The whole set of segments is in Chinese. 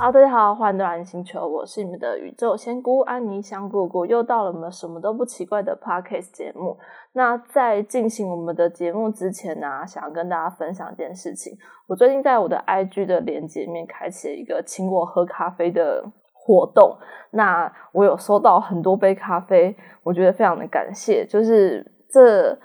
好，大家好，欢迎来到星球，我是你们的宇宙仙姑安妮香姑姑，又到了我们什么都不奇怪的 podcast 节目。那在进行我们的节目之前呢，想要跟大家分享一件事情。我最近在我的 IG 的连接面开启了一个请我喝咖啡的活动，那我有收到很多杯咖啡，我觉得非常的感谢，就是这。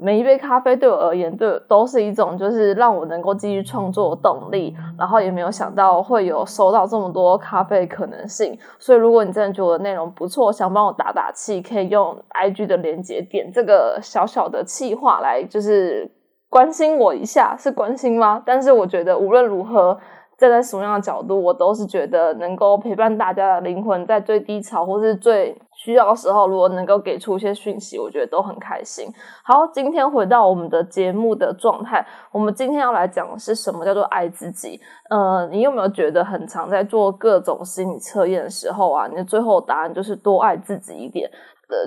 每一杯咖啡对我而言，对都是一种就是让我能够继续创作的动力。然后也没有想到会有收到这么多咖啡可能性。所以如果你真的觉得内容不错，想帮我打打气，可以用 IG 的连接点这个小小的气话来，就是关心我一下，是关心吗？但是我觉得无论如何。站在什么样的角度，我都是觉得能够陪伴大家的灵魂，在最低潮或是最需要的时候，如果能够给出一些讯息，我觉得都很开心。好，今天回到我们的节目的状态，我们今天要来讲的是什么叫做爱自己？呃，你有没有觉得很常在做各种心理测验的时候啊，你的最后答案就是多爱自己一点？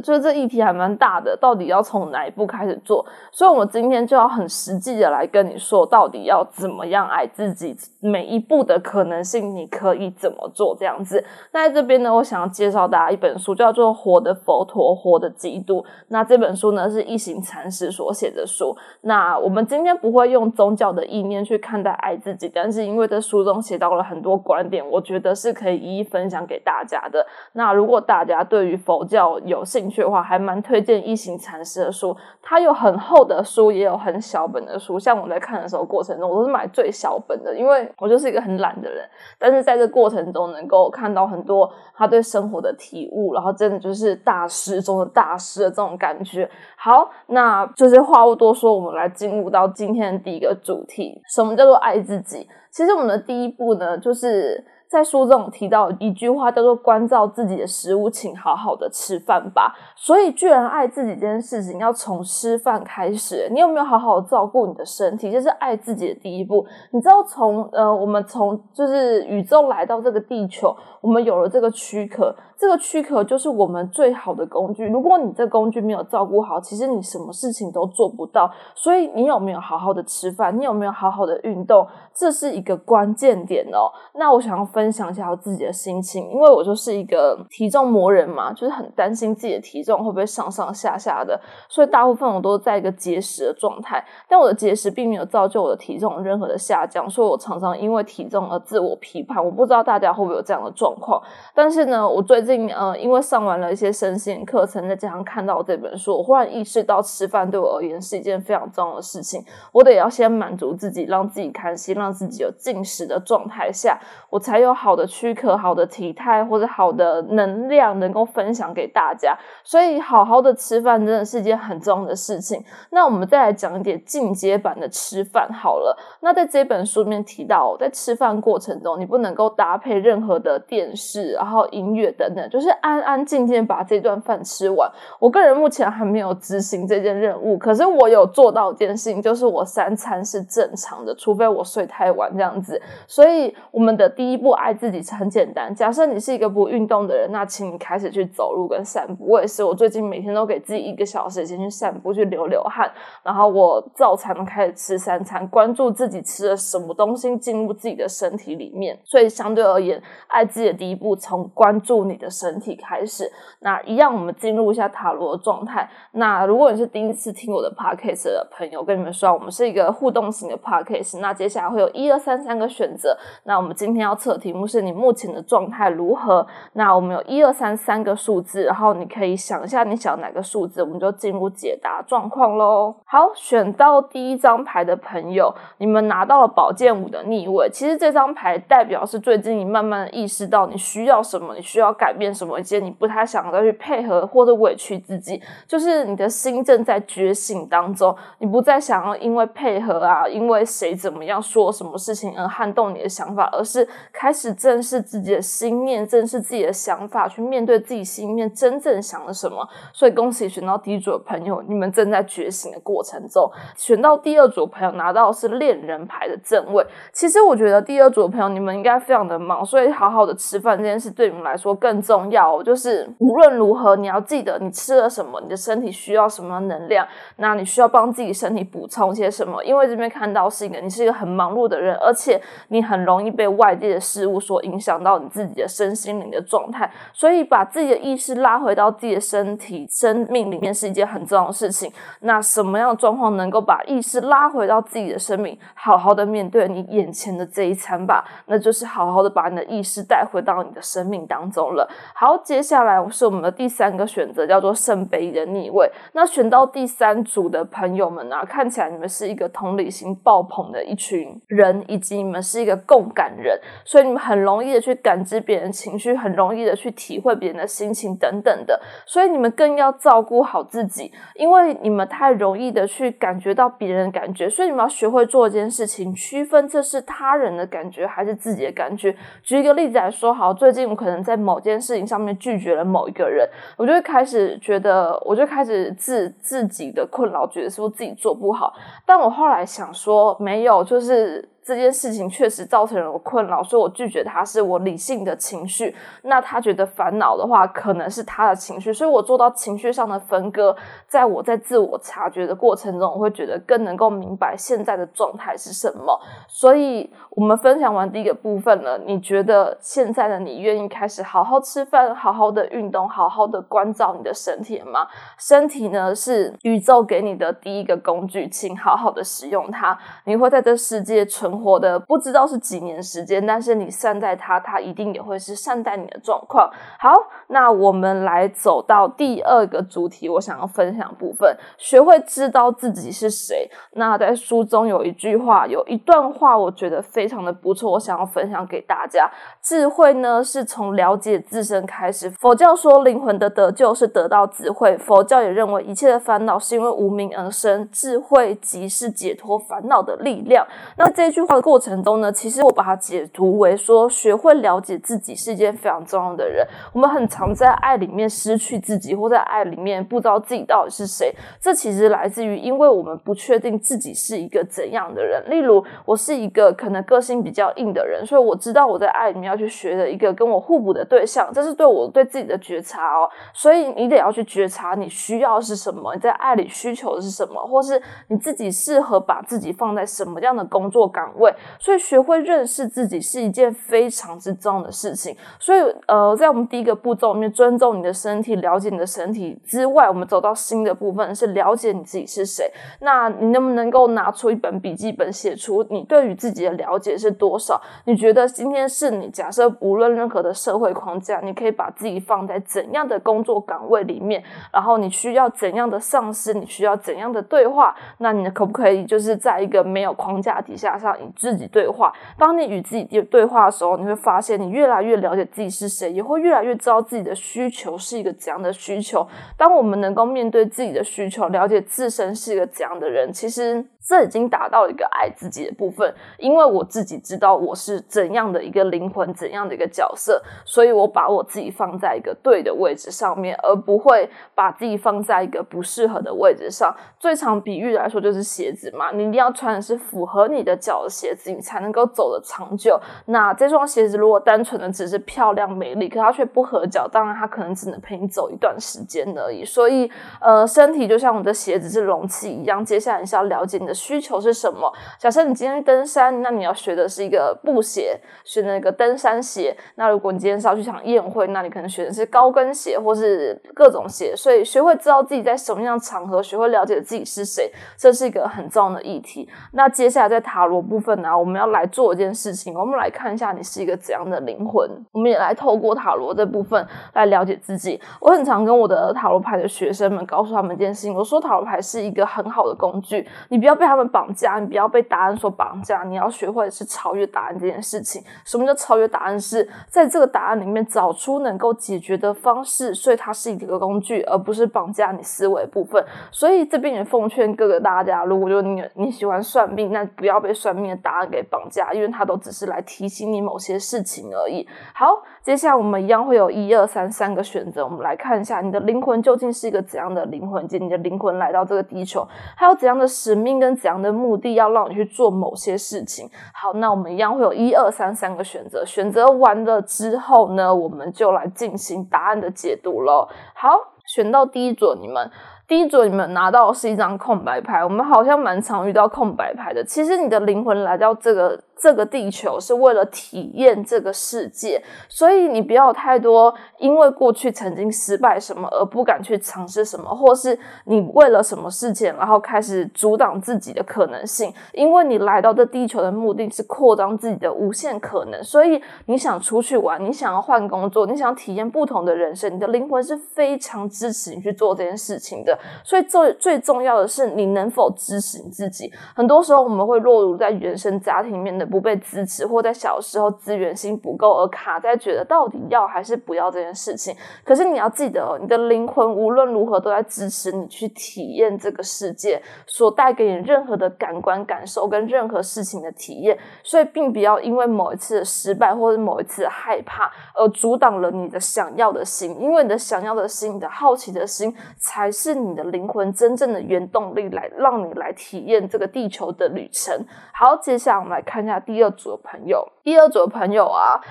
就是这议题还蛮大的，到底要从哪一步开始做？所以，我们今天就要很实际的来跟你说，到底要怎么样爱自己，每一步的可能性，你可以怎么做？这样子。那在这边呢，我想要介绍大家一本书，叫做《活的佛陀，活的基督》。那这本书呢，是一行禅师所写的书。那我们今天不会用宗教的意念去看待爱自己，但是因为这书中写到了很多观点，我觉得是可以一一分享给大家的。那如果大家对于佛教有兴趣的话，还蛮推荐一行禅师的书。他有很厚的书，也有很小本的书。像我在看的时候过程中，我都是买最小本的，因为我就是一个很懒的人。但是在这过程中，能够看到很多他对生活的体悟，然后真的就是大师中的大师的这种感觉。好，那就是话不多说，我们来进入到今天的第一个主题：什么叫做爱自己？其实我们的第一步呢，就是。在书中提到一句话，叫做“关照自己的食物，请好好的吃饭吧”。所以，居然爱自己这件事情要从吃饭开始。你有没有好好照顾你的身体？这是爱自己的第一步。你知道，从呃，我们从就是宇宙来到这个地球，我们有了这个躯壳。这个躯壳就是我们最好的工具。如果你这工具没有照顾好，其实你什么事情都做不到。所以你有没有好好的吃饭？你有没有好好的运动？这是一个关键点哦。那我想要分享一下我自己的心情，因为我就是一个体重魔人嘛，就是很担心自己的体重会不会上上下下的，所以大部分我都在一个节食的状态。但我的节食并没有造就我的体重任何的下降，所以我常常因为体重而自我批判。我不知道大家会不会有这样的状况，但是呢，我最近。呃，因为上完了一些身心课程，再加上看到这本书，我忽然意识到吃饭对我而言是一件非常重要的事情。我得要先满足自己，让自己开心，让自己有进食的状态下，我才有好的躯壳、好的体态或者好的能量能够分享给大家。所以，好好的吃饭真的是一件很重要的事情。那我们再来讲一点进阶版的吃饭好了。那在这本书里面提到，在吃饭过程中，你不能够搭配任何的电视，然后音乐等等。就是安安静静把这顿饭吃完。我个人目前还没有执行这件任务，可是我有做到一件事情，就是我三餐是正常的，除非我睡太晚这样子。所以我们的第一步爱自己是很简单。假设你是一个不运动的人，那请你开始去走路跟散步。我也是，我最近每天都给自己一个小时先去散步，去流流汗。然后我照常开始吃三餐，关注自己吃了什么东西进入自己的身体里面。所以相对而言，爱自己的第一步从关注你的。身体开始，那一样，我们进入一下塔罗的状态。那如果你是第一次听我的 podcast 的朋友，跟你们说，我们是一个互动型的 podcast。那接下来会有一二三三个选择。那我们今天要测的题目是你目前的状态如何？那我们有一二三三个数字，然后你可以想一下你想哪个数字，我们就进入解答状况喽。好，选到第一张牌的朋友，你们拿到了宝剑五的逆位。其实这张牌代表是最近你慢慢的意识到你需要什么，你需要改变。变什么一些你不太想再去配合或者委屈自己，就是你的心正在觉醒当中，你不再想要因为配合啊，因为谁怎么样说什么事情而撼动你的想法，而是开始正视自己的心念，正视自己的想法，去面对自己心里面真正想了什么。所以恭喜选到第一组的朋友，你们正在觉醒的过程中。选到第二组朋友拿到是恋人牌的正位。其实我觉得第二组的朋友你们应该非常的忙，所以好好的吃饭这件事对你们来说更重。要就是无论如何，你要记得你吃了什么，你的身体需要什么能量，那你需要帮自己身体补充些什么？因为这边看到是一个你是一个很忙碌的人，而且你很容易被外界的事事物所影响到你自己的身心灵的状态。所以把自己的意识拉回到自己的身体、生命里面是一件很重要的事情。那什么样的状况能够把意识拉回到自己的生命，好好的面对你眼前的这一餐吧？那就是好好的把你的意识带回到你的生命当中了。好，接下来是我们的第三个选择，叫做圣杯的逆位。那选到第三组的朋友们啊，看起来你们是一个同理心爆棚的一群人，以及你们是一个共感人，所以你们很容易的去感知别人情绪，很容易的去体会别人的心情等等的。所以你们更要照顾好自己，因为你们太容易的去感觉到别人的感觉，所以你们要学会做一件事情，区分这是他人的感觉还是自己的感觉。举一个例子来说，好，最近我可能在某件事情上面拒绝了某一个人，我就开始觉得，我就开始自自己的困扰，觉得是不是自己做不好。但我后来想说，没有，就是。这件事情确实造成了我困扰，所以我拒绝他是我理性的情绪。那他觉得烦恼的话，可能是他的情绪，所以我做到情绪上的分割。在我在自我察觉的过程中，我会觉得更能够明白现在的状态是什么。所以我们分享完第一个部分了，你觉得现在的你愿意开始好好吃饭、好好的运动、好好的关照你的身体吗？身体呢是宇宙给你的第一个工具，请好好的使用它。你会在这世界存。活的不知道是几年时间，但是你善待他，他一定也会是善待你的状况。好，那我们来走到第二个主题，我想要分享部分，学会知道自己是谁。那在书中有一句话，有一段话，我觉得非常的不错，我想要分享给大家。智慧呢，是从了解自身开始。佛教说灵魂的得救是得到智慧，佛教也认为一切的烦恼是因为无名而生，智慧即是解脱烦恼的力量。那这句。话的过程中呢，其实我把它解读为说，学会了解自己是一件非常重要的人。我们很常在爱里面失去自己，或在爱里面不知道自己到底是谁。这其实来自于，因为我们不确定自己是一个怎样的人。例如，我是一个可能个性比较硬的人，所以我知道我在爱里面要去学的一个跟我互补的对象，这是对我对自己的觉察哦。所以你得要去觉察你需要是什么，你在爱里需求是什么，或是你自己适合把自己放在什么样的工作岗。位，所以学会认识自己是一件非常之重要的事情。所以，呃，在我们第一个步骤里面，尊重你的身体，了解你的身体之外，我们走到新的部分是了解你自己是谁。那你能不能够拿出一本笔记本，写出你对于自己的了解是多少？你觉得今天是你假设无论任何的社会框架，你可以把自己放在怎样的工作岗位里面？然后你需要怎样的上司？你需要怎样的对话？那你可不可以就是在一个没有框架底下上？你自己对话。当你与自己对话的时候，你会发现你越来越了解自己是谁，也会越来越知道自己的需求是一个怎样的需求。当我们能够面对自己的需求，了解自身是一个怎样的人，其实。这已经达到一个爱自己的部分，因为我自己知道我是怎样的一个灵魂，怎样的一个角色，所以我把我自己放在一个对的位置上面，而不会把自己放在一个不适合的位置上。最常比喻来说就是鞋子嘛，你一定要穿的是符合你的脚的鞋子，你才能够走得长久。那这双鞋子如果单纯的只是漂亮美丽，可它却不合脚，当然它可能只能陪你走一段时间而已。所以，呃，身体就像我们的鞋子是容器一样，接下来你是要了解你的。需求是什么？假设你今天登山，那你要学的是一个布鞋，选那个登山鞋。那如果你今天是要去场宴会，那你可能选的是高跟鞋，或是各种鞋。所以学会知道自己在什么样场合，学会了解自己是谁，这是一个很重要的议题。那接下来在塔罗部分呢，我们要来做一件事情，我们来看一下你是一个怎样的灵魂。我们也来透过塔罗这部分来了解自己。我很常跟我的塔罗牌的学生们告诉他们一件事情，我说塔罗牌是一个很好的工具，你不要被。他们绑架，你不要被答案所绑架。你要学会是超越答案这件事情。什么叫超越答案？是在这个答案里面找出能够解决的方式。所以它是一个工具，而不是绑架你思维部分。所以这边也奉劝各个大家，如果就你你喜欢算命，那不要被算命的答案给绑架，因为它都只是来提醒你某些事情而已。好，接下来我们一样会有一二三三个选择，我们来看一下你的灵魂究竟是一个怎样的灵魂，以及你的灵魂来到这个地球，还有怎样的使命跟。怎样的目的要让你去做某些事情？好，那我们一样会有一二三三个选择。选择完了之后呢，我们就来进行答案的解读喽。好，选到第一组，你们第一组你们拿到的是一张空白牌。我们好像蛮常遇到空白牌的。其实你的灵魂来到这个。这个地球，是为了体验这个世界。所以你不要太多因为过去曾经失败什么而不敢去尝试什么，或是你为了什么事情然后开始阻挡自己的可能性。因为你来到这地球的目的是扩张自己的无限可能，所以你想出去玩，你想要换工作，你想体验不同的人生，你的灵魂是非常支持你去做这件事情的。所以最最重要的是你能否支持你自己。很多时候我们会落入在原生家庭里面的不被支持，或在小时候资源性不够而卡在觉得到底要还是不要这件事情。可是你要记得，你的灵魂无论如何都在支持你去体验这个世界所带给你任何的感官感受跟任何事情的体验。所以并不要因为某一次的失败或者某一次的害怕而阻挡了你的想要的心，因为你的想要的心、你的好奇的心才是你的灵魂真正的原动力，来让你来体验这个地球的旅程。好，接下来我们来看一下第二组的朋友。第二组的朋友啊。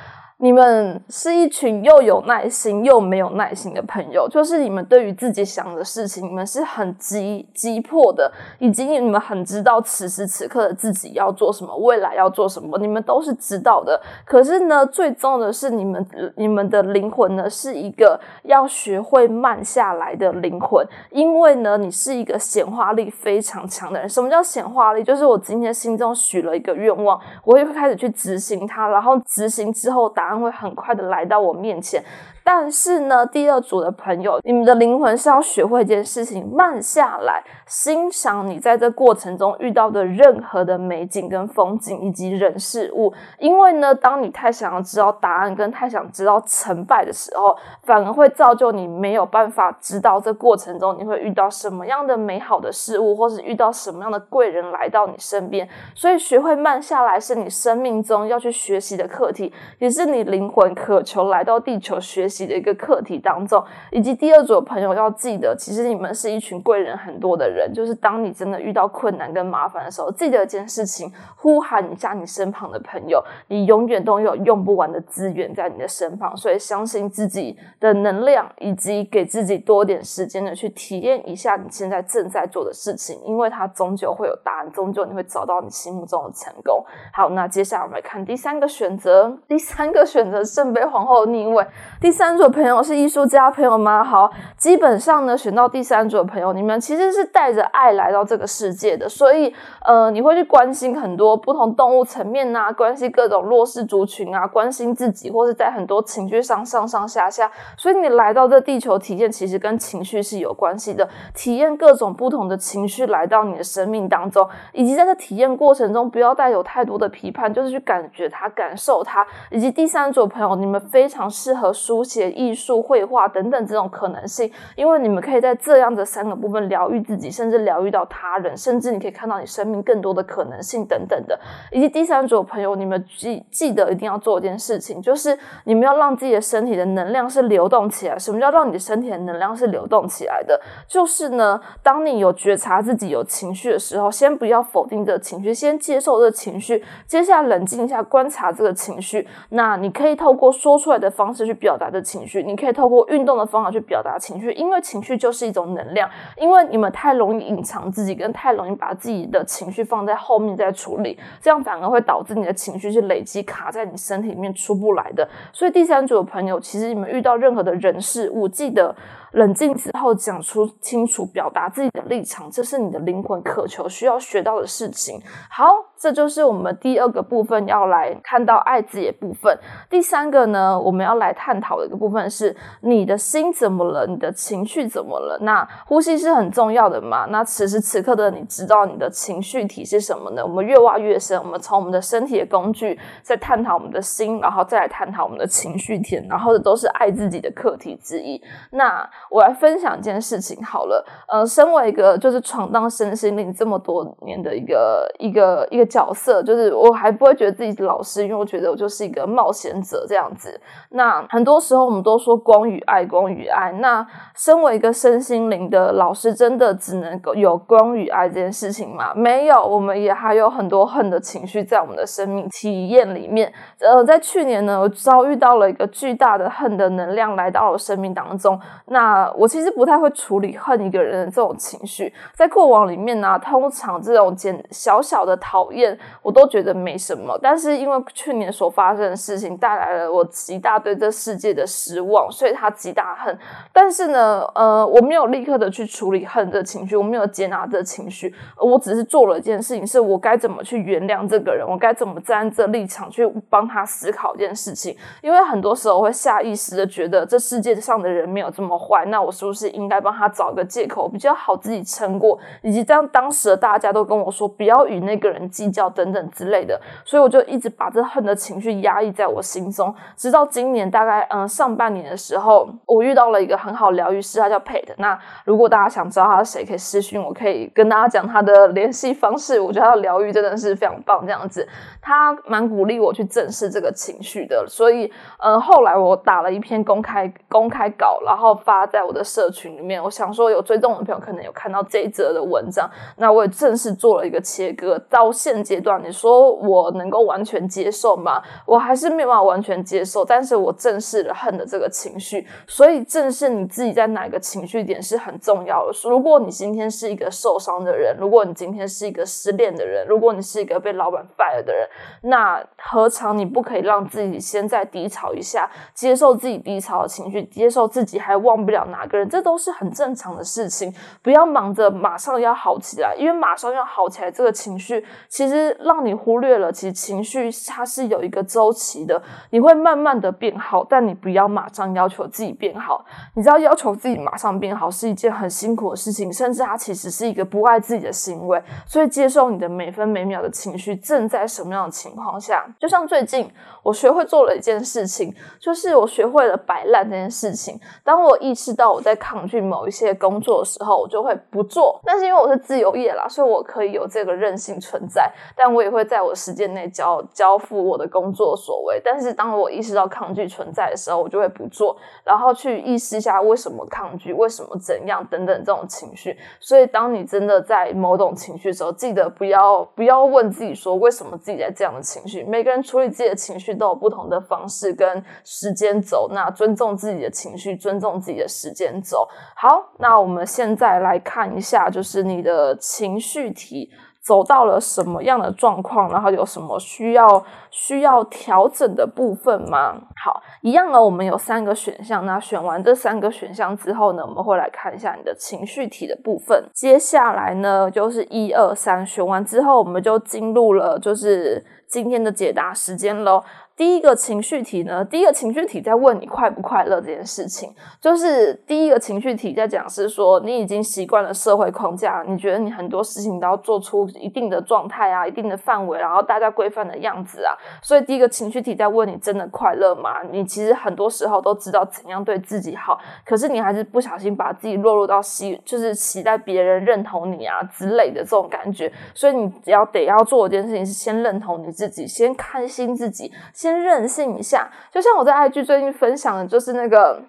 你们是一群又有耐心又没有耐心的朋友，就是你们对于自己想的事情，你们是很急急迫的，以及你们很知道此时此刻的自己要做什么，未来要做什么，你们都是知道的。可是呢，最重要的是，你们你们的灵魂呢，是一个要学会慢下来的灵魂，因为呢，你是一个显化力非常强的人。什么叫显化力？就是我今天心中许了一个愿望，我会开始去执行它，然后执行之后达他。会很快的来到我面前。但是呢，第二组的朋友，你们的灵魂是要学会一件事情，慢下来，欣赏你在这过程中遇到的任何的美景跟风景以及人事物。因为呢，当你太想要知道答案跟太想知道成败的时候，反而会造就你没有办法知道这过程中你会遇到什么样的美好的事物，或是遇到什么样的贵人来到你身边。所以，学会慢下来是你生命中要去学习的课题，也是你灵魂渴求来到地球学。习的一个课题当中，以及第二组的朋友要记得，其实你们是一群贵人很多的人。就是当你真的遇到困难跟麻烦的时候，记得一件事情，呼喊一下你身旁的朋友，你永远都有用不完的资源在你的身旁。所以相信自己的能量，以及给自己多点时间的去体验一下你现在正在做的事情，因为它终究会有答案，终究你会找到你心目中的成功。好，那接下来我们来看第三个选择，第三个选择圣杯皇后逆位，第三。三组朋友是艺术家朋友吗？好，基本上呢，选到第三组的朋友，你们其实是带着爱来到这个世界的，所以呃，你会去关心很多不同动物层面啊，关心各种弱势族群啊，关心自己，或是在很多情绪上上上下下。所以你来到这地球体验，其实跟情绪是有关系的，体验各种不同的情绪来到你的生命当中，以及在这体验过程中，不要带有太多的批判，就是去感觉它、感受它。以及第三组朋友，你们非常适合书。写写艺术、绘画等等这种可能性，因为你们可以在这样的三个部分疗愈自己，甚至疗愈到他人，甚至你可以看到你生命更多的可能性等等的。以及第三组朋友，你们记记得一定要做一件事情，就是你们要让自己的身体的能量是流动起来。什么叫让你的身体的能量是流动起来的？就是呢，当你有觉察自己有情绪的时候，先不要否定这情绪，先接受这情绪，接下来冷静一下，观察这个情绪。那你可以透过说出来的方式去表达这。情绪，你可以透过运动的方法去表达情绪，因为情绪就是一种能量。因为你们太容易隐藏自己，跟太容易把自己的情绪放在后面再处理，这样反而会导致你的情绪是累积卡在你身体里面出不来的。所以第三组的朋友，其实你们遇到任何的人事物，记得。冷静之后，讲出清楚，表达自己的立场，这是你的灵魂渴求需要学到的事情。好，这就是我们第二个部分要来看到爱自己的部分。第三个呢，我们要来探讨的一个部分是你的心怎么了，你的情绪怎么了？那呼吸是很重要的嘛？那此时此刻的你知道你的情绪体是什么呢？我们越挖越深，我们从我们的身体的工具在探讨我们的心，然后再来探讨我们的情绪体，然后这都是爱自己的课题之一。那我来分享一件事情好了，呃，身为一个就是闯荡身心灵这么多年的一个一个一个角色，就是我还不会觉得自己是老师，因为我觉得我就是一个冒险者这样子。那很多时候我们都说光与爱，光与爱。那身为一个身心灵的老师，真的只能够有光与爱这件事情吗？没有，我们也还有很多恨的情绪在我们的生命体验里面。呃，在去年呢，我遭遇到了一个巨大的恨的能量来到了生命当中。那我其实不太会处理恨一个人的这种情绪，在过往里面呢，通常这种简小小的讨厌，我都觉得没什么。但是因为去年所发生的事情带来了我极大对这世界的失望，所以他极大恨。但是呢，呃，我没有立刻的去处理恨的情绪，我没有接纳这情绪，我只是做了一件事情，是我该怎么去原谅这个人，我该怎么站这立场去帮他思考一件事情。因为很多时候会下意识的觉得这世界上的人没有这么坏，那我是不是应该帮他找个借口比较好，自己撑过？以及这样当时的大家都跟我说不要与那个人计较等等之类的，所以我就一直把这恨的情绪压抑在我心中，直到今年大概嗯上半年的时候，我遇到了一个很好疗愈师，他叫 Pat。那如果大家想知道他是谁，可以私讯我，可以跟大家讲他的联系方式。我觉得他的疗愈真的是非常棒，这样子，他蛮鼓励我去正视这个情绪的。所以嗯，后来我打了一篇公开公开稿，然后发在我的社群里面。我想说，有追踪的朋友可能有看到这一则的文章。那我也正式做了一个切割。到现阶段，你说我能够完全接受吗？我还是没有办法完全接受。但是我正视了恨的这个情绪。所以正视你自己在哪个情绪点是很重要的。如果你今天是一个受伤的人，如果你今天是一个失恋的人，如果你是一个被老板 fire 的人，那何尝你不可以让自己先在低潮一下，接受自己低潮的情绪，接受自己还忘不了哪个人，这都是很正常的事情。不要忙着马上要好起来，因为马上要好起来，这个情绪其实让你忽略了，其实情绪它是有一个周期的，你会慢慢的变好，但你不要马上要求自己变好。你知道，要求自己马上变好是一件很辛苦的事情，甚至它其实是一个不爱自己的行为。所以，接受你的每分每秒的情绪正在什么样的情况下，就像最近我学会做了一件事情，就是我学会了摆烂这件事情。当我意识到我在抗拒某一些工作的时候，我就会不做。但是因为我是自由业啦，所以我可以有这个韧性存在，但我也会在我时间内交交付我的工作所为。但是当我意识到抗拒存在的时候，我就会不做，然后去意识一下为什么抗拒，为什么怎样等等这种情绪。所以当你真的在某种情绪的时候，记得不要不要问自己说为什么自己在这样的情绪。每个人处理自己的情绪都有不同的方式跟时间走，那尊重自己的情绪，尊重自己的时间走。好，那我们现在来看一下，就是你的情绪题走到了什么样的状况，然后有什么需要需要调整的部分吗？好，一样呢，我们有三个选项。那选完这三个选项之后呢，我们会来看一下你的情绪题的部分。接下来呢，就是一二三，选完之后，我们就进入了就是今天的解答时间喽。第一个情绪题呢，第一个情绪题在问你快不快乐这件事情，就是第一个情绪题在讲是说你已经习惯了社会框架，你觉得你很多事情都要做出一定的状态啊，一定的范围，然后大家规范的样子啊，所以第一个情绪题在问你真的快乐吗？你其实很多时候都知道怎样对自己好，可是你还是不小心把自己落入到期，就是期待别人认同你啊之类的这种感觉，所以你只要得要做一件事情是先认同你自己，先开心自己。先任性一下，就像我在 IG 最近分享的，就是那个。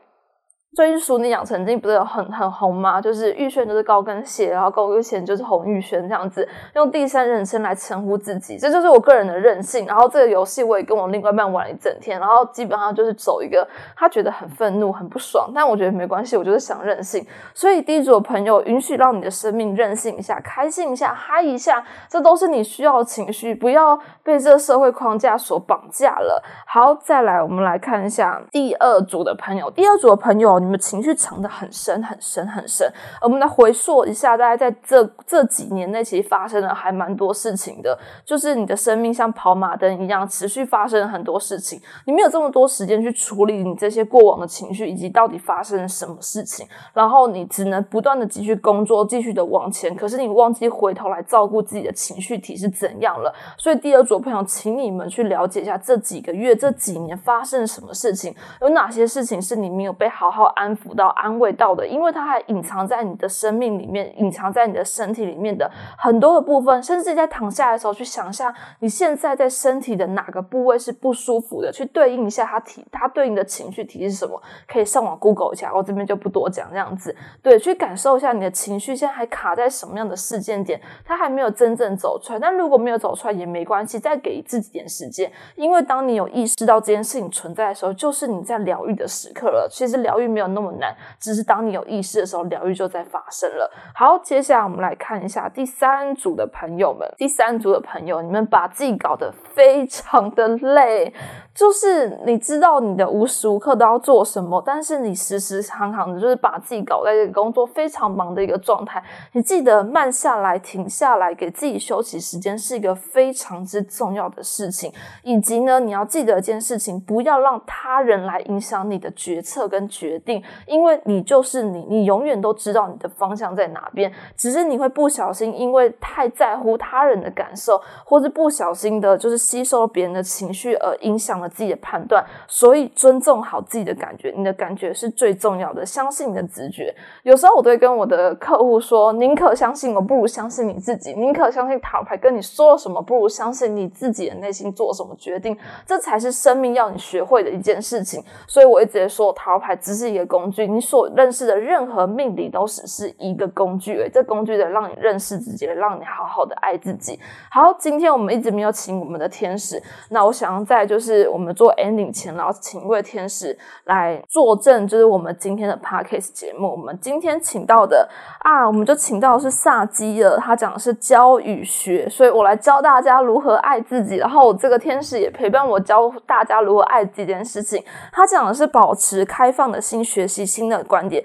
最近《熟女养成记》不是有很很红吗？就是玉轩就是高跟鞋，然后高跟鞋就是红玉轩这样子，用第三人称来称呼自己，这就是我个人的任性。然后这个游戏我也跟我另外一半玩了一整天，然后基本上就是走一个他觉得很愤怒、很不爽，但我觉得没关系，我就是想任性。所以第一组的朋友，允许让你的生命任性一下，开心一下，嗨一下，这都是你需要的情绪，不要被这个社会框架所绑架了。好，再来我们来看一下第二组的朋友，第二组的朋友。你们情绪藏得很深很深很深。我们来回溯一下，大概在这这几年内，其实发生了还蛮多事情的。就是你的生命像跑马灯一样，持续发生了很多事情。你没有这么多时间去处理你这些过往的情绪，以及到底发生了什么事情。然后你只能不断的继续工作，继续的往前。可是你忘记回头来照顾自己的情绪体是怎样了。所以第二组朋友，请你们去了解一下这几个月、这几年发生了什么事情，有哪些事情是你没有被好好。安抚到、安慰到的，因为它还隐藏在你的生命里面，隐藏在你的身体里面的很多的部分，甚至在躺下的时候去想象你现在在身体的哪个部位是不舒服的，去对应一下它体它对应的情绪体是什么，可以上网 Google 一下，我这边就不多讲这样子。对，去感受一下你的情绪现在还卡在什么样的事件点，它还没有真正走出来。但如果没有走出来也没关系，再给自己点时间，因为当你有意识到这件事情存在的时候，就是你在疗愈的时刻了。其实疗愈没有。那么难，只是当你有意识的时候，疗愈就在发生了。好，接下来我们来看一下第三组的朋友们，第三组的朋友，你们把自己搞得非常的累。就是你知道你的无时无刻都要做什么，但是你时时常常的就是把自己搞在这个工作非常忙的一个状态。你记得慢下来、停下来，给自己休息时间是一个非常之重要的事情。以及呢，你要记得一件事情，不要让他人来影响你的决策跟决定，因为你就是你，你永远都知道你的方向在哪边。只是你会不小心，因为太在乎他人的感受，或是不小心的，就是吸收别人的情绪而影响。自己的判断，所以尊重好自己的感觉，你的感觉是最重要的。相信你的直觉。有时候我都会跟我的客户说：“宁可相信我，不如相信你自己；宁可相信塔罗牌跟你说了什么，不如相信你自己的内心做什么决定。这才是生命要你学会的一件事情。”所以我一直在说，塔罗牌只是一个工具，你所认识的任何命理都只是一个工具。诶，这工具的让你认识自己，让你好好的爱自己。好，今天我们一直没有请我们的天使，那我想要在就是我们做 ending 前，然后请一位天使来作证，就是我们今天的 podcast 节目。我们今天请到的啊，我们就请到的是萨基了，他讲的是教与学，所以我来教大家如何爱自己。然后这个天使也陪伴我教大家如何爱这件事情。他讲的是保持开放的心，学习新的观点。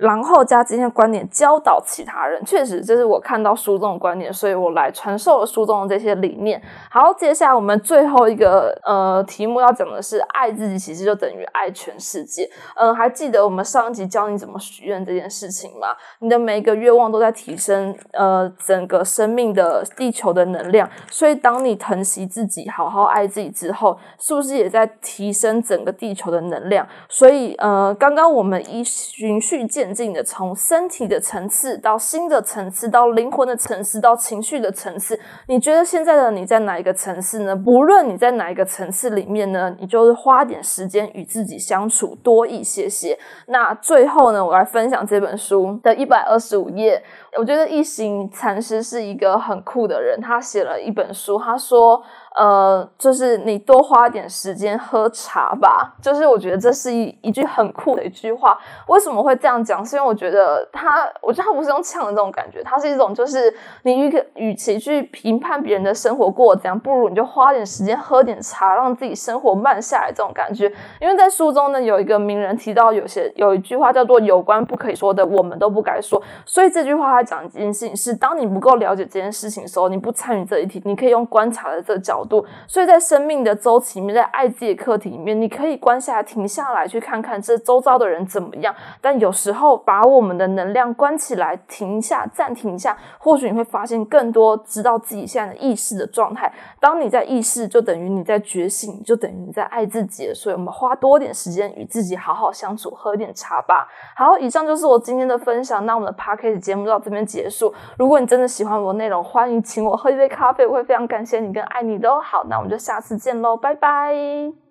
然后加今天的观点教导其他人，确实这是我看到书中的观点，所以我来传授了书中的这些理念。好，接下来我们最后一个呃题目要讲的是爱自己，其实就等于爱全世界。嗯，还记得我们上一集教你怎么许愿这件事情吗？你的每一个愿望都在提升呃整个生命的地球的能量，所以当你疼惜自己，好好爱自己之后，是不是也在提升整个地球的能量？所以呃，刚刚我们依循序渐。进的从身体的层次到心的层次，到灵魂的层次，到情绪的层次。你觉得现在的你在哪一个层次呢？不论你在哪一个层次里面呢，你就是花点时间与自己相处多一些些。那最后呢，我来分享这本书的一百二十五页。我觉得一行禅师是一个很酷的人，他写了一本书，他说。呃，就是你多花点时间喝茶吧。就是我觉得这是一一句很酷的一句话。为什么会这样讲？是因为我觉得他，我觉得他不是用呛的这种感觉，他是一种就是你与与其去评判别人的生活过怎样，不如你就花点时间喝点茶，让自己生活慢下来这种感觉。因为在书中呢，有一个名人提到，有些有一句话叫做“有关不可以说的，我们都不该说”。所以这句话他讲一件事情是：当你不够了解这件事情的时候，你不参与这一题，你可以用观察的这个角。度，所以在生命的周期里面，在爱自己的课题里面，你可以关下来、停下来，去看看这周遭的人怎么样。但有时候，把我们的能量关起来，停下、暂停一下，或许你会发现更多知道自己现在的意识的状态。当你在意识，就等于你在觉醒，就等于你在爱自己。所以，我们花多点时间与自己好好相处，喝点茶吧。好，以上就是我今天的分享。那我们的 p a r k a s 节目到这边结束。如果你真的喜欢我的内容，欢迎请我喝一杯咖啡，我会非常感谢你跟爱你的。哦好，那我们就下次见喽，拜拜。